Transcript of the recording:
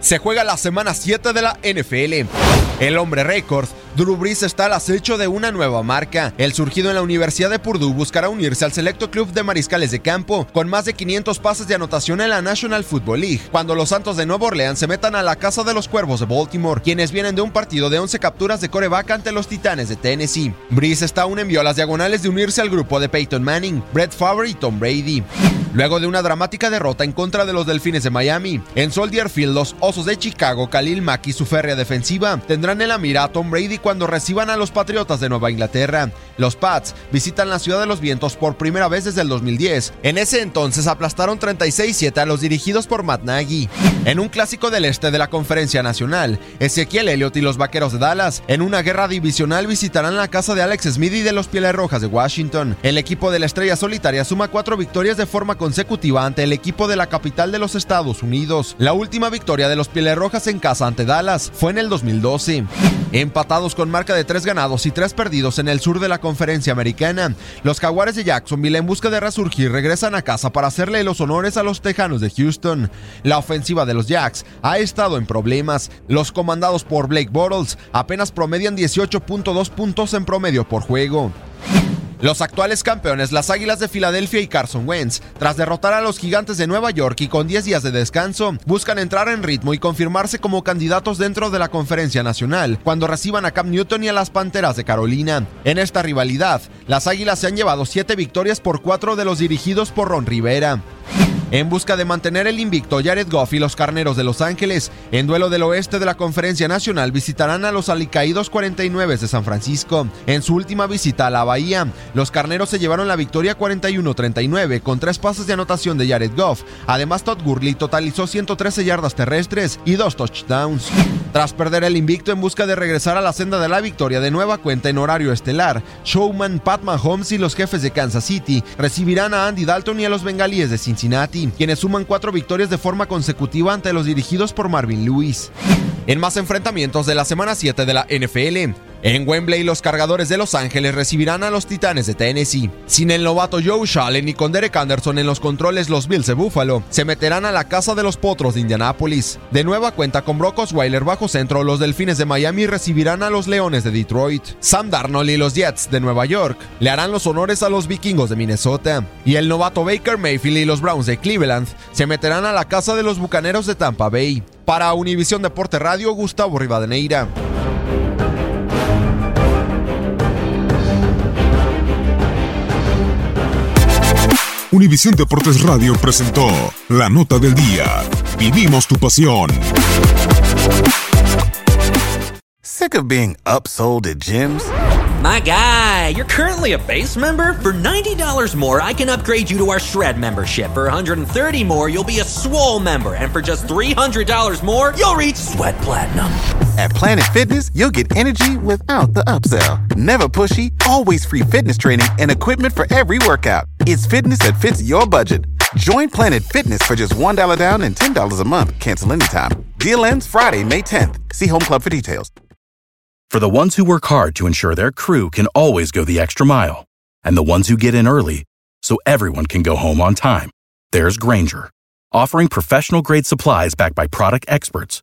Se juega la semana 7 de la NFL. El hombre récord, Drew Brees está al acecho de una nueva marca. El surgido en la Universidad de Purdue buscará unirse al selecto club de mariscales de campo, con más de 500 pases de anotación en la National Football League, cuando los Santos de Nueva Orleans se metan a la casa de los Cuervos de Baltimore, quienes vienen de un partido de 11 capturas de coreback ante los Titanes de Tennessee. Brees está aún envió las diagonales de unirse al grupo de Peyton Manning, Brett Favre y Tom Brady. Luego de una dramática derrota en contra de los Delfines de Miami, en Soldier Field los Osos de Chicago, Khalil Mack y su férrea defensiva tendrán en la mira a Tom Brady cuando reciban a los Patriotas de Nueva Inglaterra. Los Pats visitan la Ciudad de los Vientos por primera vez desde el 2010. En ese entonces aplastaron 36-7 a los dirigidos por Matt Nagy. En un clásico del este de la Conferencia Nacional, Ezequiel Elliott y los Vaqueros de Dallas, en una guerra divisional visitarán la casa de Alex Smith y de los Pieles Rojas de Washington. El equipo de la Estrella Solitaria suma cuatro victorias de forma consecutiva ante el equipo de la capital de los Estados Unidos. La última victoria de los Pieles Rojas en casa ante Dallas fue en el 2012. Empatados con marca de tres ganados y tres perdidos en el sur de la conferencia americana, los Jaguares de Jacksonville en busca de resurgir regresan a casa para hacerle los honores a los Tejanos de Houston. La ofensiva de los Jacks ha estado en problemas. Los comandados por Blake Bortles apenas promedian 18.2 puntos en promedio por juego. Los actuales campeones, las Águilas de Filadelfia y Carson Wentz, tras derrotar a los Gigantes de Nueva York y con 10 días de descanso, buscan entrar en ritmo y confirmarse como candidatos dentro de la Conferencia Nacional cuando reciban a Cam Newton y a las Panteras de Carolina. En esta rivalidad, las Águilas se han llevado 7 victorias por 4 de los dirigidos por Ron Rivera. En busca de mantener el invicto, Jared Goff y los Carneros de Los Ángeles, en duelo del oeste de la Conferencia Nacional, visitarán a los alicaídos 49 de San Francisco. En su última visita a la Bahía, los Carneros se llevaron la victoria 41-39 con tres pases de anotación de Jared Goff. Además, Todd Gurley totalizó 113 yardas terrestres y dos touchdowns. Tras perder el invicto en busca de regresar a la senda de la victoria de nueva cuenta en horario estelar, Showman, Pat Mahomes y los jefes de Kansas City recibirán a Andy Dalton y a los bengalíes de Cincinnati quienes suman cuatro victorias de forma consecutiva ante los dirigidos por Marvin Lewis. En más enfrentamientos de la semana 7 de la NFL, en Wembley, los cargadores de Los Ángeles recibirán a los Titanes de Tennessee. Sin el novato Joe Shalen y con Derek Anderson en los controles, los Bills de Buffalo se meterán a la casa de los Potros de Indianápolis. De nueva cuenta con Brock Osweiler bajo centro, los Delfines de Miami recibirán a los Leones de Detroit. Sam Darnold y los Jets de Nueva York le harán los honores a los Vikingos de Minnesota. Y el novato Baker Mayfield y los Browns de Cleveland se meterán a la casa de los Bucaneros de Tampa Bay. Para Univisión Deporte Radio, Gustavo Rivadeneira. Univisión Deportes Radio presentó la nota del día. Vivimos tu pasión. Sick of being upsold at gyms? My guy, you're currently a base member. For $90 more, I can upgrade you to our Shred membership. For $130 more, you'll be a Swole member. And for just $300 more, you'll reach Sweat Platinum. At Planet Fitness, you'll get energy without the upsell. Never pushy, always free fitness training and equipment for every workout. It's fitness that fits your budget. Join Planet Fitness for just $1 down and $10 a month. Cancel anytime. Deal ends Friday, May 10th. See Home Club for details. For the ones who work hard to ensure their crew can always go the extra mile, and the ones who get in early so everyone can go home on time, there's Granger, offering professional grade supplies backed by product experts